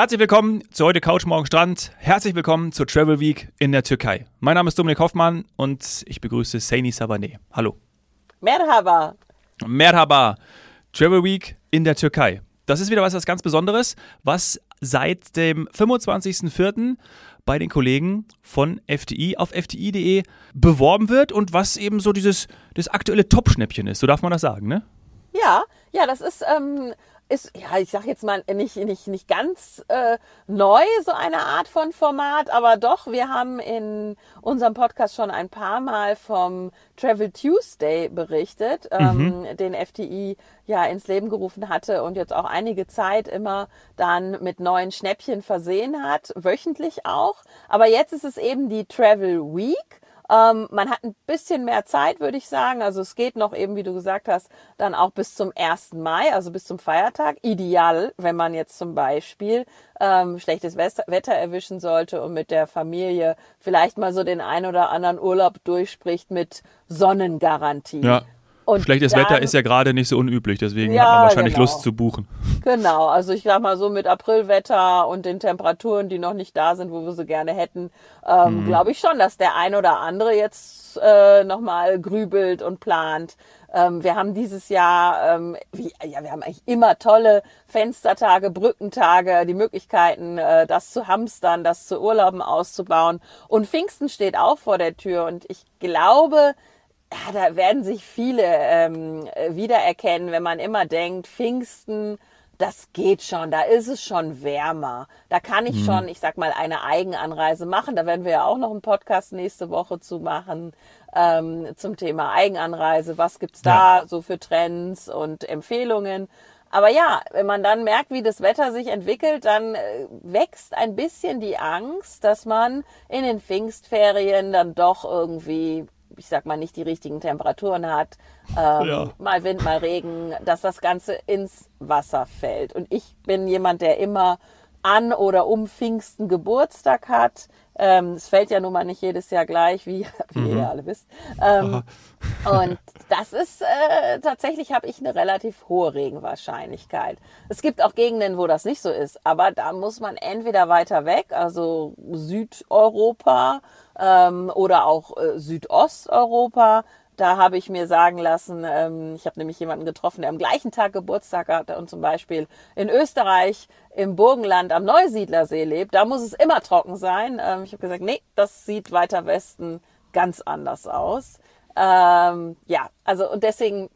Herzlich willkommen zu heute Couch Morgen Strand. Herzlich willkommen zur Travel Week in der Türkei. Mein Name ist Dominik Hoffmann und ich begrüße Saini Sabaneh. Hallo. Merhaba. Merhaba. Travel Week in der Türkei. Das ist wieder was, was ganz Besonderes, was seit dem 25.04. bei den Kollegen von FTI auf fti.de beworben wird und was eben so dieses das aktuelle Top-Schnäppchen ist. So darf man das sagen, ne? Ja, ja, das ist ähm, ist, ja, ich sag jetzt mal nicht, nicht, nicht ganz äh, neu, so eine Art von Format, aber doch, wir haben in unserem Podcast schon ein paar Mal vom Travel Tuesday berichtet, ähm, mhm. den FTI ja ins Leben gerufen hatte und jetzt auch einige Zeit immer dann mit neuen Schnäppchen versehen hat, wöchentlich auch. Aber jetzt ist es eben die Travel Week. Ähm, man hat ein bisschen mehr Zeit, würde ich sagen. Also es geht noch eben, wie du gesagt hast, dann auch bis zum 1. Mai, also bis zum Feiertag. Ideal, wenn man jetzt zum Beispiel ähm, schlechtes Wetter erwischen sollte und mit der Familie vielleicht mal so den ein oder anderen Urlaub durchspricht mit Sonnengarantie. Ja. Und Schlechtes dann, Wetter ist ja gerade nicht so unüblich, deswegen ja, hat man wahrscheinlich genau. Lust zu buchen. Genau, also ich sag mal so mit Aprilwetter und den Temperaturen, die noch nicht da sind, wo wir sie gerne hätten, ähm, mhm. glaube ich schon, dass der ein oder andere jetzt äh, nochmal grübelt und plant. Ähm, wir haben dieses Jahr, ähm, wie, ja, wir haben eigentlich immer tolle Fenstertage, Brückentage, die Möglichkeiten, äh, das zu hamstern, das zu Urlauben auszubauen. Und Pfingsten steht auch vor der Tür und ich glaube, ja, da werden sich viele ähm, wiedererkennen, wenn man immer denkt, Pfingsten, das geht schon, da ist es schon wärmer. Da kann ich mhm. schon, ich sag mal, eine Eigenanreise machen. Da werden wir ja auch noch einen Podcast nächste Woche zu machen ähm, zum Thema Eigenanreise. Was gibt's da ja. so für Trends und Empfehlungen? Aber ja, wenn man dann merkt, wie das Wetter sich entwickelt, dann äh, wächst ein bisschen die Angst, dass man in den Pfingstferien dann doch irgendwie ich sag mal, nicht die richtigen Temperaturen hat, ähm, ja. mal Wind, mal Regen, dass das Ganze ins Wasser fällt. Und ich bin jemand, der immer an oder um Pfingsten Geburtstag hat. Ähm, es fällt ja nun mal nicht jedes Jahr gleich, wie, wie mhm. ihr alle wisst. Ähm, und das ist äh, tatsächlich habe ich eine relativ hohe Regenwahrscheinlichkeit. Es gibt auch Gegenden, wo das nicht so ist, aber da muss man entweder weiter weg, also Südeuropa ähm, oder auch äh, Südosteuropa. Da habe ich mir sagen lassen, ähm, ich habe nämlich jemanden getroffen, der am gleichen Tag Geburtstag hatte und zum Beispiel in Österreich im Burgenland am Neusiedlersee lebt. Da muss es immer trocken sein. Ähm, ich habe gesagt, nee, das sieht weiter Westen ganz anders aus. Ähm, ja, also und deswegen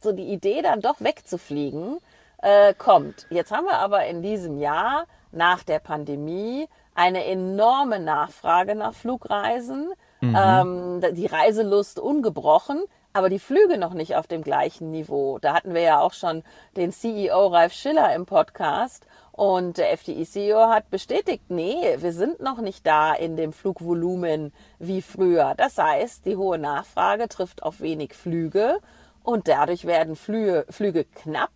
so die Idee dann doch wegzufliegen äh, kommt. Jetzt haben wir aber in diesem Jahr nach der Pandemie eine enorme Nachfrage nach Flugreisen, mhm. ähm, die Reiselust ungebrochen, aber die Flüge noch nicht auf dem gleichen Niveau. Da hatten wir ja auch schon den CEO Ralf Schiller im Podcast und der FDI-CEO hat bestätigt, nee, wir sind noch nicht da in dem Flugvolumen wie früher. Das heißt, die hohe Nachfrage trifft auf wenig Flüge und dadurch werden Flüge, Flüge knapp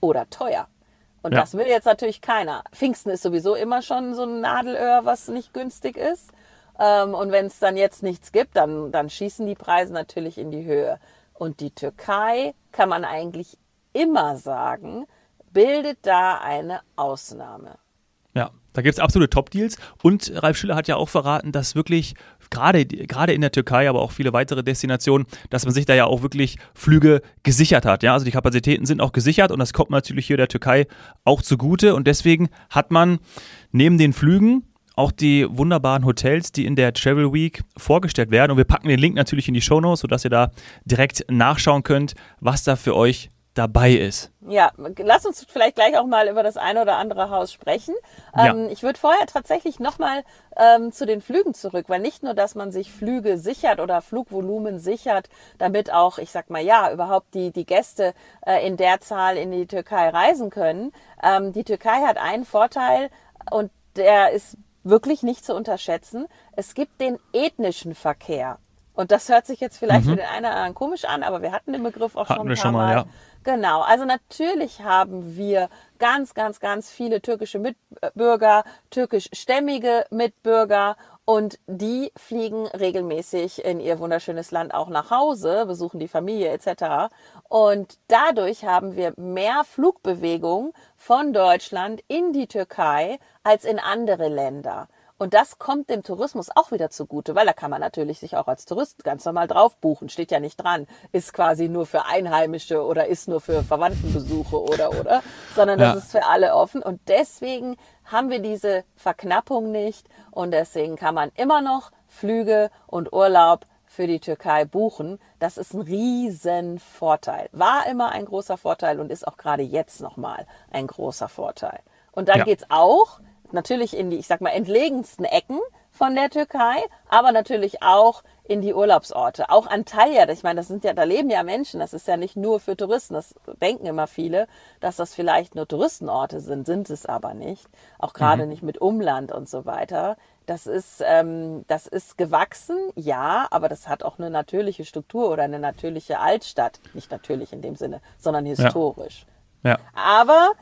oder teuer. Und ja. das will jetzt natürlich keiner. Pfingsten ist sowieso immer schon so ein Nadelöhr, was nicht günstig ist. Ähm, und wenn es dann jetzt nichts gibt, dann, dann schießen die Preise natürlich in die Höhe. Und die Türkei, kann man eigentlich immer sagen, bildet da eine Ausnahme. Ja, da gibt es absolute Top-Deals. Und Ralf Schiller hat ja auch verraten, dass wirklich gerade, gerade in der Türkei, aber auch viele weitere Destinationen, dass man sich da ja auch wirklich Flüge gesichert hat. Ja, also die Kapazitäten sind auch gesichert und das kommt natürlich hier der Türkei auch zugute. Und deswegen hat man neben den Flügen auch die wunderbaren Hotels, die in der Travel Week vorgestellt werden. Und wir packen den Link natürlich in die Show Notes, sodass ihr da direkt nachschauen könnt, was da für euch dabei ist. Ja, lass uns vielleicht gleich auch mal über das eine oder andere Haus sprechen. Ähm, ja. Ich würde vorher tatsächlich nochmal ähm, zu den Flügen zurück, weil nicht nur, dass man sich Flüge sichert oder Flugvolumen sichert, damit auch, ich sag mal ja, überhaupt die, die Gäste äh, in der Zahl in die Türkei reisen können. Ähm, die Türkei hat einen Vorteil und der ist wirklich nicht zu unterschätzen. Es gibt den ethnischen Verkehr. Und das hört sich jetzt vielleicht mhm. für den einen oder anderen komisch an, aber wir hatten den Begriff auch hatten schon ein paar schon mal. mal. Ja. Genau, also natürlich haben wir ganz, ganz, ganz viele türkische Mitbürger, türkischstämmige Mitbürger und die fliegen regelmäßig in ihr wunderschönes Land auch nach Hause, besuchen die Familie etc. Und dadurch haben wir mehr Flugbewegung von Deutschland in die Türkei als in andere Länder. Und das kommt dem Tourismus auch wieder zugute, weil da kann man natürlich sich auch als Tourist ganz normal drauf buchen. Steht ja nicht dran, ist quasi nur für Einheimische oder ist nur für Verwandtenbesuche oder oder, sondern das ja. ist für alle offen. Und deswegen haben wir diese Verknappung nicht und deswegen kann man immer noch Flüge und Urlaub für die Türkei buchen. Das ist ein riesen Vorteil. War immer ein großer Vorteil und ist auch gerade jetzt nochmal ein großer Vorteil. Und dann ja. geht's auch natürlich in die, ich sag mal, entlegensten Ecken von der Türkei, aber natürlich auch in die Urlaubsorte. Auch Antalya, ich meine, das sind ja, da leben ja Menschen, das ist ja nicht nur für Touristen, das denken immer viele, dass das vielleicht nur Touristenorte sind, sind es aber nicht. Auch gerade mhm. nicht mit Umland und so weiter. Das ist, ähm, das ist gewachsen, ja, aber das hat auch eine natürliche Struktur oder eine natürliche Altstadt. Nicht natürlich in dem Sinne, sondern historisch. Ja. ja. Aber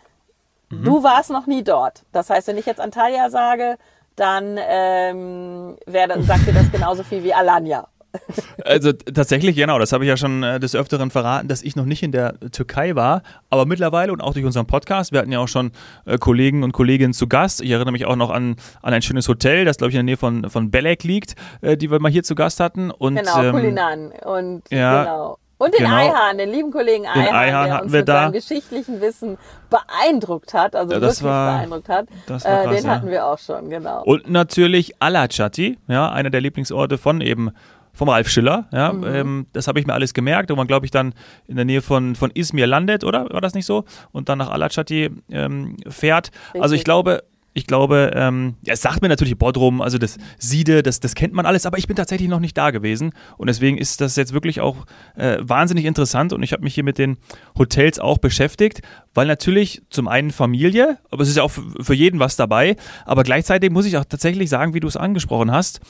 Mhm. Du warst noch nie dort. Das heißt, wenn ich jetzt Antalya sage, dann ähm, wär, sagt dir das genauso viel wie Alanya. Also tatsächlich, genau, das habe ich ja schon äh, des Öfteren verraten, dass ich noch nicht in der Türkei war, aber mittlerweile und auch durch unseren Podcast, wir hatten ja auch schon äh, Kollegen und Kolleginnen zu Gast. Ich erinnere mich auch noch an, an ein schönes Hotel, das glaube ich in der Nähe von, von Belek liegt, äh, die wir mal hier zu Gast hatten. Und, genau, ähm, Kulinan. Und ja, genau. Und den genau. Eihahn, den lieben Kollegen Eihahn, den Eihahn der uns mit da. seinem geschichtlichen Wissen beeindruckt hat, also ja, wirklich war, beeindruckt hat. Das war äh, krass, den hatten wir auch schon, genau. Und natürlich Alachati, ja, einer der Lieblingsorte von eben vom Ralf Schiller. Ja, mhm. ähm, das habe ich mir alles gemerkt, wo man, glaube ich, dann in der Nähe von, von Izmir landet, oder? War das nicht so? Und dann nach Alachati ähm, fährt. Richtig. Also ich glaube, ich glaube, ähm, ja, es sagt mir natürlich Bodrum, also das Siede, das, das kennt man alles, aber ich bin tatsächlich noch nicht da gewesen. Und deswegen ist das jetzt wirklich auch äh, wahnsinnig interessant. Und ich habe mich hier mit den Hotels auch beschäftigt, weil natürlich zum einen Familie, aber es ist ja auch für jeden was dabei, aber gleichzeitig muss ich auch tatsächlich sagen, wie du es angesprochen hast,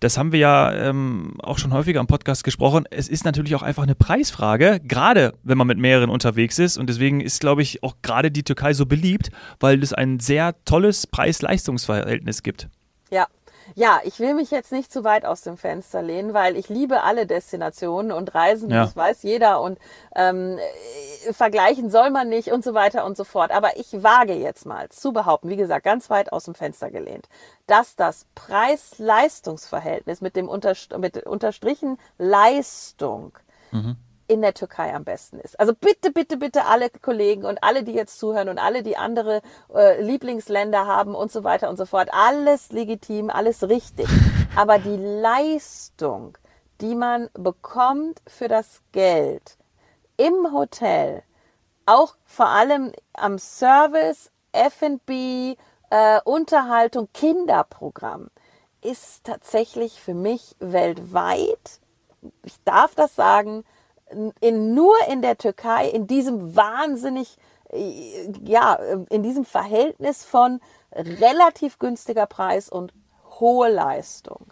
das haben wir ja ähm, auch schon häufiger im Podcast gesprochen. Es ist natürlich auch einfach eine Preisfrage, gerade wenn man mit mehreren unterwegs ist. Und deswegen ist, glaube ich, auch gerade die Türkei so beliebt, weil es ein sehr tolles Preis-Leistungs-Verhältnis gibt. Ja, ja, ich will mich jetzt nicht zu weit aus dem Fenster lehnen, weil ich liebe alle Destinationen und Reisen, ja. das weiß jeder und ähm, vergleichen soll man nicht und so weiter und so fort. Aber ich wage jetzt mal zu behaupten, wie gesagt, ganz weit aus dem Fenster gelehnt, dass das Preis-Leistungs-Verhältnis mit dem Unterst mit unterstrichen Leistung mhm in der Türkei am besten ist. Also bitte, bitte, bitte alle Kollegen und alle, die jetzt zuhören und alle, die andere äh, Lieblingsländer haben und so weiter und so fort, alles legitim, alles richtig. Aber die Leistung, die man bekommt für das Geld im Hotel, auch vor allem am Service, F&B, äh, Unterhaltung, Kinderprogramm, ist tatsächlich für mich weltweit, ich darf das sagen, in, nur in der Türkei, in diesem wahnsinnig, äh, ja, in diesem Verhältnis von relativ günstiger Preis und hohe Leistung.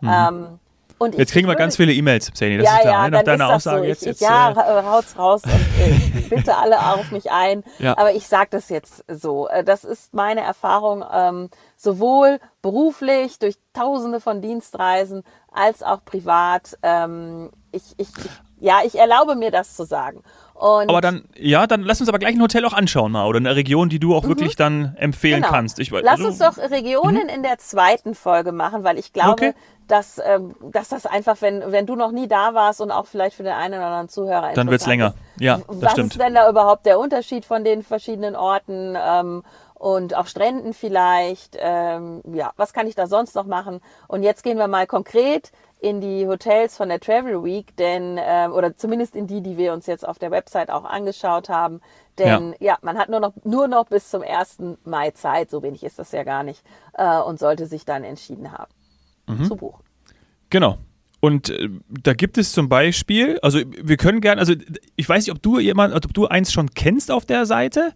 Mhm. Ähm, und jetzt kriegen wir ganz viele E-Mails, Sani. Das ja, ist klar. Ja, nach deiner Aussage so. jetzt, ich, jetzt. Ja, äh, haut's raus und äh, bitte alle auf mich ein. Ja. Aber ich sage das jetzt so. Äh, das ist meine Erfahrung, ähm, sowohl beruflich durch Tausende von Dienstreisen als auch privat. Ähm, ich, ich, ich ja, ich erlaube mir das zu sagen. Und aber dann, ja, dann lass uns aber gleich ein Hotel auch anschauen mal oder eine Region, die du auch mhm. wirklich dann empfehlen genau. kannst. Ich, lass also, uns doch Regionen mhm. in der zweiten Folge machen, weil ich glaube, okay. dass, ähm, dass das einfach, wenn, wenn du noch nie da warst und auch vielleicht für den einen oder anderen Zuhörer Dann wird's länger. Ja, das was stimmt. ist denn da überhaupt der Unterschied von den verschiedenen Orten? Ähm, und auch Stränden vielleicht. Ähm, ja, was kann ich da sonst noch machen? Und jetzt gehen wir mal konkret in die Hotels von der Travel Week, denn äh, oder zumindest in die, die wir uns jetzt auf der Website auch angeschaut haben. Denn ja, ja man hat nur noch nur noch bis zum 1. Mai Zeit, so wenig ist das ja gar nicht, äh, und sollte sich dann entschieden haben mhm. zu buchen. Genau. Und äh, da gibt es zum Beispiel, also wir können gerne, also ich weiß nicht, ob du jemand, ob du eins schon kennst auf der Seite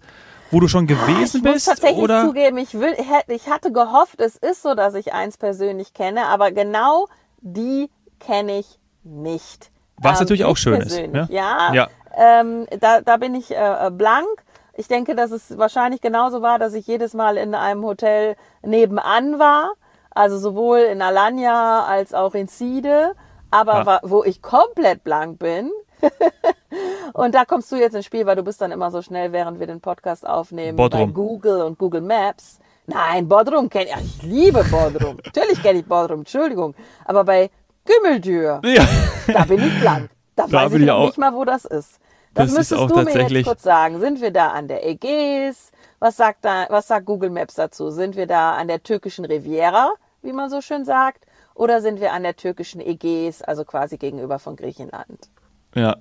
wo du schon gewesen ich bist? Ich muss tatsächlich oder? zugeben, ich, will, ich hatte gehofft, es ist so, dass ich eins persönlich kenne, aber genau die kenne ich nicht. Was ähm, natürlich auch schön ist. Ja, ja, ja. Ähm, da, da bin ich äh, blank. Ich denke, dass es wahrscheinlich genauso war, dass ich jedes Mal in einem Hotel nebenan war. Also sowohl in Alanya als auch in Side. Aber ja. wo ich komplett blank bin, Und da kommst du jetzt ins Spiel, weil du bist dann immer so schnell, während wir den Podcast aufnehmen, Bodrum. bei Google und Google Maps. Nein, Bodrum kenne ich. Ich liebe Bodrum. Natürlich kenne ich Bodrum, Entschuldigung. Aber bei Gümmeldür, Ja. da bin ich blank. Da, Da weiß ich ich nicht mal, wo das ist. Das Das, müsstest du mir jetzt kurz sagen. Sind wir da an der Ägäis? Was sagt da, was sagt Google Maps dazu? Sind wir da an der türkischen Riviera, wie man so schön sagt? Oder sind wir an der türkischen Ägäis, also quasi gegenüber von Griechenland? Ja.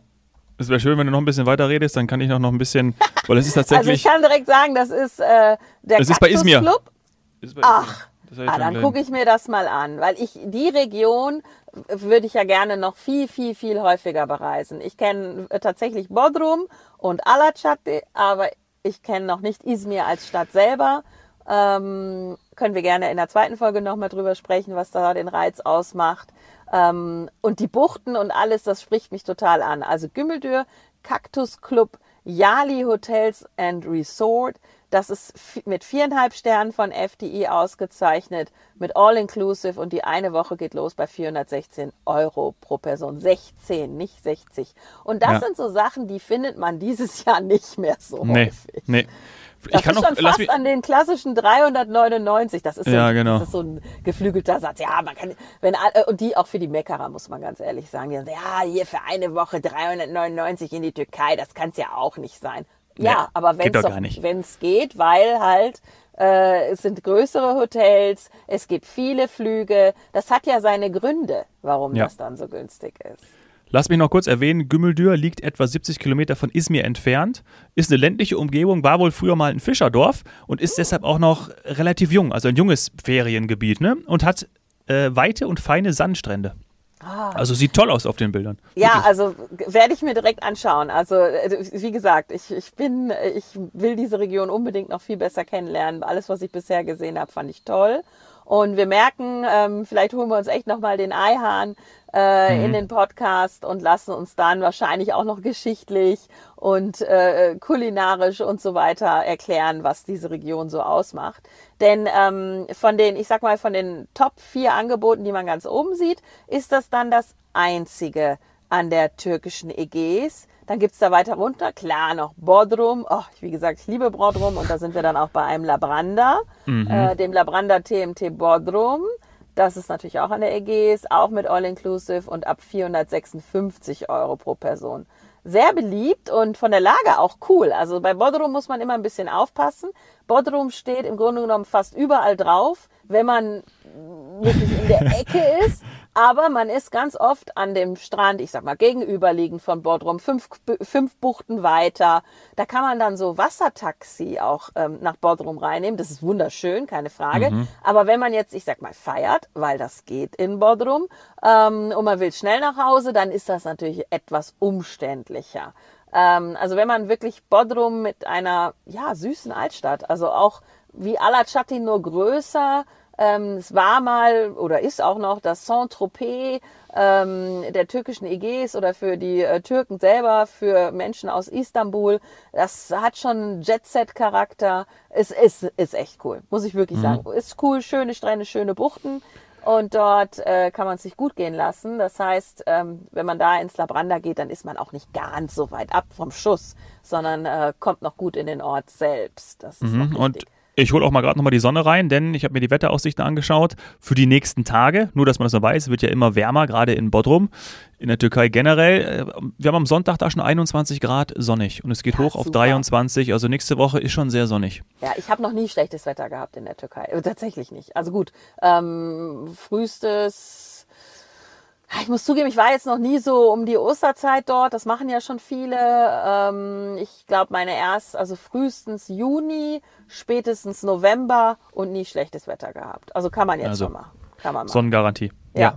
Es wäre schön, wenn du noch ein bisschen weiter redest, dann kann ich noch, noch ein bisschen, weil es ist Also ich tatsächlich. kann direkt sagen, das ist äh, der Es ist bei Izmir. Club. ist bei- Ach, Das hab ich Ah, dann gucke ich mir das mal an, weil ich die Region würde ich ja gerne noch viel, viel, viel häufiger bereisen. Ich kenne äh, tatsächlich Bodrum und Alaçatı, aber ich kenne noch nicht Izmir als Stadt selber. Ähm, können wir gerne in der zweiten Folge nochmal drüber sprechen, was da den Reiz ausmacht. Ähm, und die Buchten und alles, das spricht mich total an. Also Gümmeldür, Cactus Club, Yali Hotels and Resort. Das ist mit viereinhalb Sternen von FDI ausgezeichnet, mit All-Inclusive und die eine Woche geht los bei 416 Euro pro Person. 16, nicht 60. Und das Ja. sind so Sachen, die findet man dieses Jahr nicht mehr so Nee, häufig. nee. Das Ich kann ist noch, schon fast mich, an den klassischen 399. Das ist, so, Ja, genau. das ist so ein geflügelter Satz. Ja, man kann, wenn, all- und die auch für die Meckerer, muss man ganz ehrlich sagen. Die sagen, ja, hier für eine Woche 399 in die Türkei, das kann es ja auch nicht sein. Ja, Nee, aber wenn es geht, weil halt äh, es sind größere Hotels, es gibt viele Flüge. Das hat ja seine Gründe, warum Ja. das dann so günstig ist. Lass mich noch kurz erwähnen, Gümmeldür liegt etwa 70 Kilometer von Izmir entfernt, ist eine ländliche Umgebung, war wohl früher mal ein Fischerdorf und ist deshalb auch noch relativ jung, also ein junges Feriengebiet, ne? Und hat äh, weite und feine Sandstrände. Also sieht toll aus auf den Bildern. Ah. Ja, Wirklich. also werde ich mir direkt anschauen. Also äh, wie gesagt, ich, ich bin, ich will diese Region unbedingt noch viel besser kennenlernen. Alles, was ich bisher gesehen habe, fand ich toll. Und wir merken, ähm, vielleicht holen wir uns echt nochmal den Eihahn äh, in den Podcast und lassen uns dann wahrscheinlich auch noch geschichtlich und äh, kulinarisch und so weiter erklären, was diese Region so ausmacht. Denn ähm, von den, ich sag mal, von den Top vier Angeboten, die man ganz oben sieht, ist das dann das einzige an der türkischen Ägäis. Dann gibt's da weiter runter, klar, noch Bodrum. Oh, wie gesagt, ich liebe Bodrum und da sind wir dann auch bei einem Labranda, äh, dem Labranda TMT Bodrum. Das ist natürlich auch an der Ägäis, auch mit All-Inclusive und ab 456 Euro pro Person. Sehr beliebt und von der Lage auch cool. Also bei Bodrum muss man immer ein bisschen aufpassen. Bodrum steht im Grunde genommen fast überall drauf, wenn man wirklich in der Ecke ist. Aber man ist ganz oft an dem Strand, ich sag mal gegenüberliegend von Bodrum, fünf, fünf Buchten weiter. Da kann man dann so Wassertaxi auch ähm, nach Bodrum reinnehmen. Das ist wunderschön, keine Frage. Aber wenn man jetzt, ich sag mal, feiert, weil das geht in Bodrum, ähm, und man will schnell nach Hause, dann ist das natürlich etwas umständlicher. Ähm, also wenn man wirklich Bodrum mit einer ja süßen Altstadt, also auch wie Alaçatı nur größer. Ähm, es war mal oder ist auch noch das Saint-Tropez ähm, der türkischen Ägäis oder für die äh, Türken selber, für Menschen aus Istanbul. Das hat schon Jet-Set-Charakter. Es ist, ist echt cool, muss ich wirklich sagen. Ist cool, schöne Strände, schöne Buchten. Und dort äh, kann man sich gut gehen lassen. Das heißt, ähm, wenn man da ins Labranda geht, dann ist man auch nicht ganz so weit ab vom Schuss, sondern äh, kommt noch gut in den Ort selbst. Das ist noch Mhm. Und wichtig. Ich hole auch mal gerade nochmal die Sonne rein, denn ich habe mir die Wetteraussichten angeschaut für die nächsten Tage. Nur, dass man das mal weiß, es wird ja immer wärmer, gerade in Bodrum, in der Türkei generell. Äh, Wir haben am Sonntag da schon 21 Grad sonnig und es geht Ja, hoch auf super. 23. Also nächste Woche ist schon sehr sonnig. Ja, ich habe noch nie schlechtes Wetter gehabt in der Türkei. Äh, Tatsächlich nicht. Also gut, ähm, frühestes. Ich muss zugeben, ich war jetzt noch nie so um die Osterzeit dort. Das machen ja schon viele. Ähm, ich glaube, meine erst, also frühestens Juni, spätestens November und nie schlechtes Wetter gehabt. Also kann man jetzt Also, schon machen. Kann man machen. Sonnengarantie. Ja.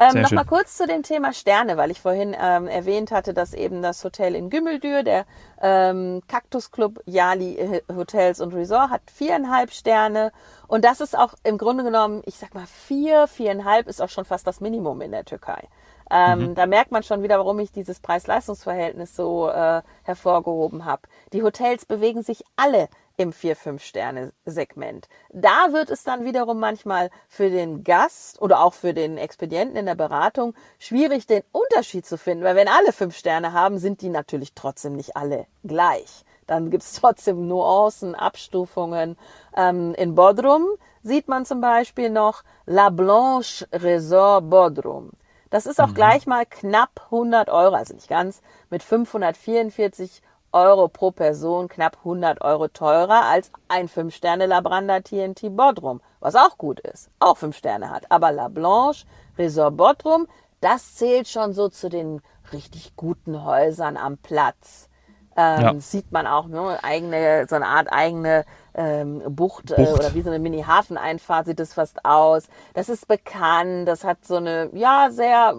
Ähm, Nochmal kurz zu dem Thema Sterne, weil ich vorhin ähm, erwähnt hatte, dass eben das Hotel in Gümmeldür, der ähm, Cactus Club Yali äh, Hotels und Resort, hat viereinhalb Sterne. Und das ist auch im Grunde genommen, ich sag mal vier, viereinhalb ist auch schon fast das Minimum in der Türkei. Ähm, mhm. Da merkt man schon wieder, warum ich dieses Preis-Leistungs-Verhältnis so äh, hervorgehoben habe. Die Hotels bewegen sich alle im 4-5-Sterne-Segment. Da wird es dann wiederum manchmal für den Gast oder auch für den Expedienten in der Beratung schwierig, den Unterschied zu finden, weil wenn alle fünf Sterne haben, sind die natürlich trotzdem nicht alle gleich. Dann gibt es trotzdem Nuancen, Abstufungen. Ähm, in Bodrum sieht man zum Beispiel noch La Blanche Resort Bodrum. Das ist auch mhm. gleich mal knapp 100 Euro, also nicht ganz, mit 544 Euro pro Person, knapp 100 Euro teurer als ein 5-Sterne-Labranda TNT Bodrum, was auch gut ist, auch 5 Sterne hat. Aber La Blanche, Resort Bodrum, das zählt schon so zu den richtig guten Häusern am Platz. Ähm, ja. Sieht man auch, ne, eigene, so eine Art eigene ähm, Bucht, Bucht. Äh, oder wie so eine Mini-Hafeneinfahrt sieht es fast aus. Das ist bekannt, das hat so eine, ja, sehr,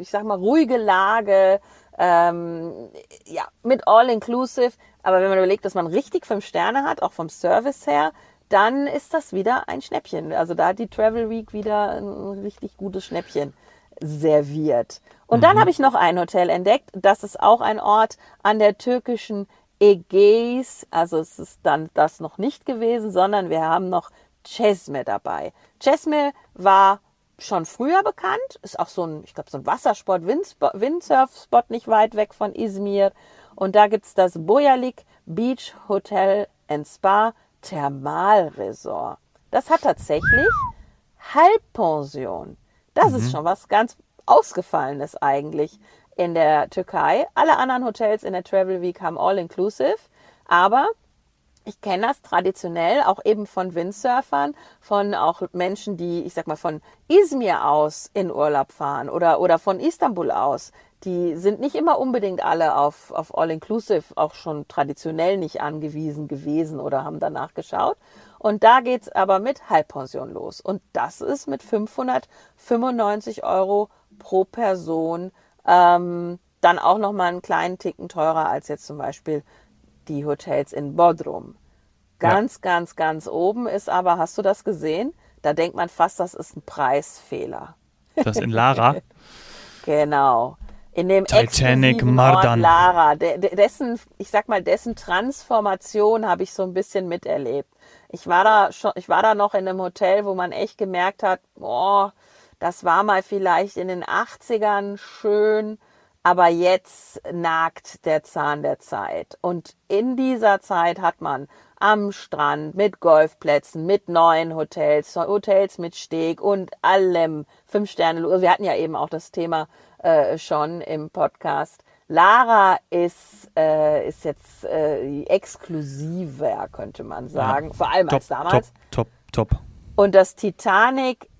ich sag mal, ruhige Lage ähm, ja, mit All-Inclusive. Aber wenn man überlegt, dass man richtig fünf Sterne hat, auch vom Service her, dann ist das wieder ein Schnäppchen. Also da hat die Travel Week wieder ein richtig gutes Schnäppchen serviert. Und mhm. dann habe ich noch ein Hotel entdeckt. Das ist auch ein Ort an der türkischen Ägäis. Also es ist dann das noch nicht gewesen, sondern wir haben noch Cesme dabei. Cesme war schon früher bekannt. Ist auch so ein, ich glaube, so ein Wassersport, Windsurf-Spot nicht weit weg von Izmir. Und da gibt's das Bojalik Beach Hotel and Spa Thermalresort. Das hat tatsächlich Halbpension. Das mhm. ist schon was ganz Ausgefallenes eigentlich in der Türkei. Alle anderen Hotels in der Travel Week haben All-Inclusive. Aber ich kenne das traditionell auch eben von Windsurfern, von auch Menschen, die, ich sag mal, von Izmir aus in Urlaub fahren oder, oder von Istanbul aus. Die sind nicht immer unbedingt alle auf, auf All-Inclusive auch schon traditionell nicht angewiesen gewesen oder haben danach geschaut. Und da geht's aber mit Halbpension los. Und das ist mit 595 Euro pro Person ähm, dann auch nochmal einen kleinen Ticken teurer als jetzt zum Beispiel die Hotels in Bodrum. Ganz, ja. ganz, ganz oben ist aber, hast du das gesehen? Da denkt man fast, das ist ein Preisfehler. Das in Lara? genau. In dem Titanic Mardan. Lara, dessen, ich sag mal, dessen Transformation habe ich so ein bisschen miterlebt. Ich war da schon, ich war da noch in einem Hotel, wo man echt gemerkt hat, boah, das war mal vielleicht in den 80ern schön, aber jetzt nagt der Zahn der Zeit. Und in dieser Zeit hat man am Strand mit Golfplätzen, mit neuen Hotels, Hotels mit Steg und allem fünf Sterne. Wir hatten ja eben auch das Thema äh, schon im Podcast. Lara ist, äh, ist jetzt äh, exklusiver, könnte man sagen. Ja, Vor allem top, als damals. Top, top, top. Und das Titanic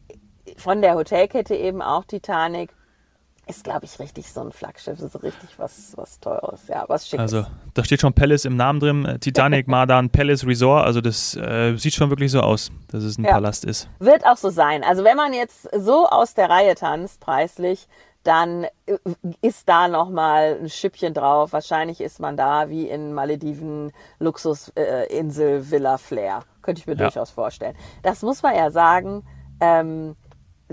von der Hotelkette eben auch Titanic ist, glaube ich, richtig so ein Flaggschiff. Ist richtig was, was Teures, ja, was Schickes. Also, da steht schon Palace im Namen drin. Äh, Titanic, Mardan, Palace Resort. Also, das äh, sieht schon wirklich so aus, dass es ein ja. Palast ist. Wird auch so sein. Also, wenn man jetzt so aus der Reihe tanzt, preislich, dann äh, ist da nochmal ein Schippchen drauf. Wahrscheinlich ist man da wie in Malediven Luxusinsel äh, Villa Flair. Könnte ich mir ja. durchaus vorstellen. Das muss man ja sagen. Ähm,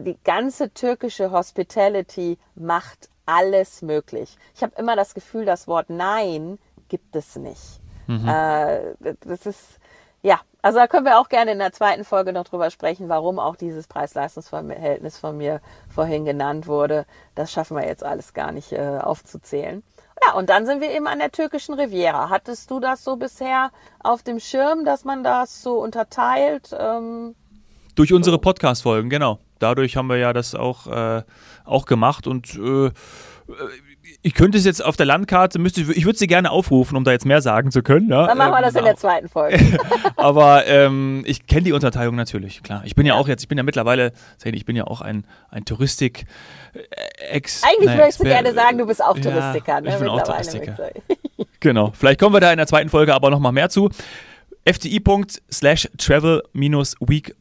die ganze türkische Hospitality macht alles möglich. Ich habe immer das Gefühl, das Wort Nein gibt es nicht. Mhm. Äh, das ist, ja, also da können wir auch gerne in der zweiten Folge noch drüber sprechen, warum auch dieses Preis-Leistungs-Verhältnis von mir vorhin genannt wurde. Das schaffen wir jetzt alles gar nicht äh, aufzuzählen. Ja, und dann sind wir eben an der türkischen Riviera. Hattest du das so bisher auf dem Schirm, dass man das so unterteilt? Ähm, Durch unsere Podcast-Folgen, genau dadurch haben wir ja das auch, äh, auch gemacht und äh, ich könnte es jetzt auf der Landkarte, müsste ich, ich würde sie gerne aufrufen, um da jetzt mehr sagen zu können. Ja? Dann machen wir das ähm, in der zweiten Folge. Aber ähm, ich kenne die Unterteilung natürlich, klar. Ich bin ja, ja, auch jetzt, ich bin ja mittlerweile, ich bin ja auch ein, ein Touristik äh, ex Eigentlich naja, möchtest du gerne sagen, du bist auch Touristiker. Ja, ne? Ich bin auch Touristiker. genau. Vielleicht kommen wir da in der zweiten Folge aber nochmal mehr zu fti.travel-week.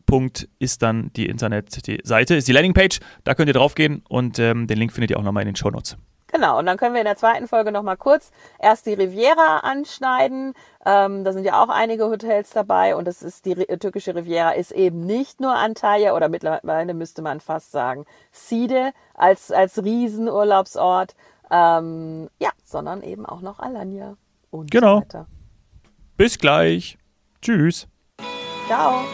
ist dann die Internetseite, ist die Landingpage. Da könnt ihr draufgehen und ähm, den Link findet ihr auch nochmal in den Show Notes. Genau, und dann können wir in der zweiten Folge nochmal kurz erst die Riviera anschneiden. Ähm, da sind ja auch einige Hotels dabei und das ist die türkische Riviera ist eben nicht nur Antalya oder mittlerweile müsste man fast sagen Side als, als Riesenurlaubsort, ähm, ja, sondern eben auch noch Alanya und genau. so weiter. Bis gleich. Tschüss. Ciao.